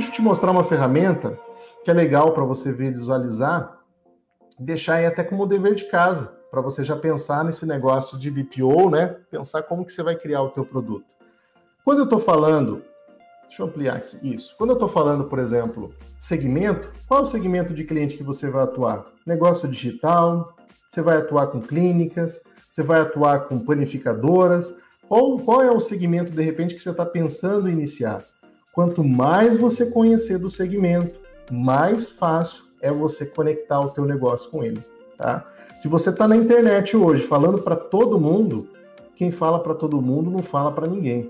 Deixa eu te mostrar uma ferramenta que é legal para você visualizar, deixar aí até como dever de casa, para você já pensar nesse negócio de BPO, né? Pensar como que você vai criar o teu produto. Quando eu estou falando, deixa eu ampliar aqui isso. Quando eu estou falando, por exemplo, segmento, qual é o segmento de cliente que você vai atuar? Negócio digital, você vai atuar com clínicas, você vai atuar com planificadoras, ou qual é o segmento, de repente, que você está pensando iniciar? Quanto mais você conhecer do segmento, mais fácil é você conectar o teu negócio com ele, tá? Se você está na internet hoje falando para todo mundo, quem fala para todo mundo não fala para ninguém.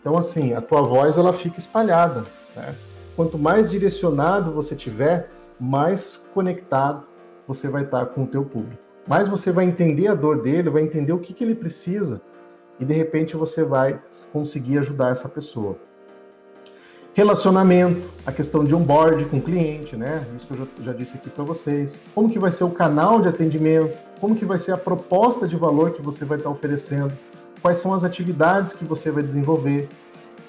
Então, assim, a tua voz ela fica espalhada. Né? Quanto mais direcionado você tiver, mais conectado você vai estar tá com o teu público. Mais você vai entender a dor dele, vai entender o que, que ele precisa e de repente você vai conseguir ajudar essa pessoa. Relacionamento, a questão de onboard com o cliente, né? Isso que eu já, disse aqui para vocês. Como que vai ser o canal de atendimento? Como que vai ser a proposta de valor que você vai estar oferecendo? Quais são as atividades que você vai desenvolver?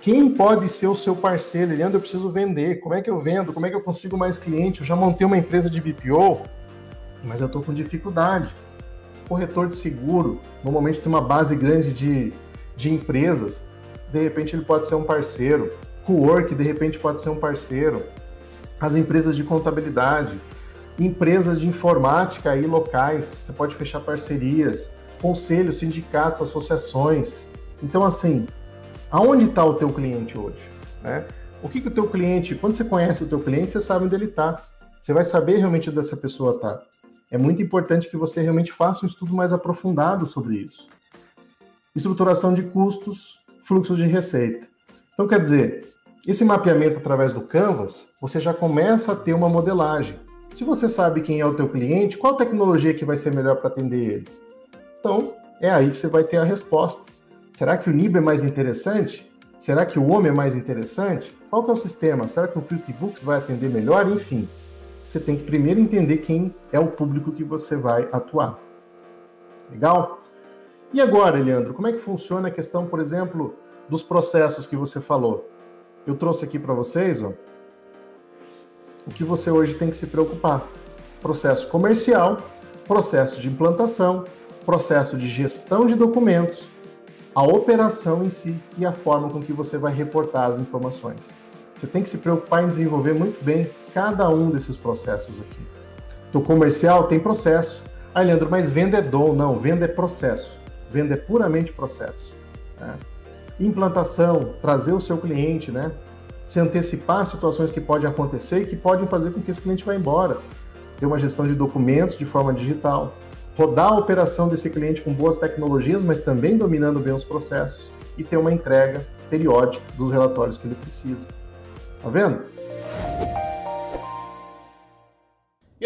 Quem pode ser o seu parceiro? Leandro, eu preciso vender. Como é que eu vendo? Como é que eu consigo mais cliente? Eu já montei uma empresa de BPO, mas eu estou com dificuldade. Corretor de seguro, normalmente tem uma base grande de, de empresas, de repente ele pode ser um parceiro Co-work, de repente, pode ser um parceiro. As empresas de contabilidade, empresas de informática aí locais, você pode fechar parcerias, conselhos, sindicatos, associações. Então, assim, aonde está o teu cliente hoje? Né? O que, que o teu cliente, quando você conhece o teu cliente, você sabe onde ele está. Você vai saber realmente onde essa pessoa está. É muito importante que você realmente faça um estudo mais aprofundado sobre isso. Estruturação de custos, fluxo de receita. Então, quer dizer, esse mapeamento através do Canvas, você já começa a ter uma modelagem. Se você sabe quem é o teu cliente, qual tecnologia que vai ser melhor para atender ele? Então, é aí que você vai ter a resposta. Será que o NIB é mais interessante? Será que o homem é mais interessante? Qual que é o sistema? Será que o QuickBooks vai atender melhor? Enfim, você tem que primeiro entender quem é o público que você vai atuar. Legal? E agora, Leandro, como é que funciona a questão, por exemplo, dos processos que você falou? eu trouxe aqui para vocês ó, o que você hoje tem que se preocupar: processo comercial, processo de implantação, processo de gestão de documentos, a operação em si e a forma com que você vai reportar as informações. Você tem que se preocupar em desenvolver muito bem cada um desses processos aqui. Do comercial tem processo. Ah, Leandro, mas venda é dom. Não, venda é processo. Venda é puramente processo. Né? Implantação, trazer o seu cliente, né? Se antecipar situações que podem acontecer e que podem fazer com que esse cliente vá embora. Ter uma gestão de documentos de forma digital, rodar a operação desse cliente com boas tecnologias, mas também dominando bem os processos e ter uma entrega periódica dos relatórios que ele precisa. Tá vendo?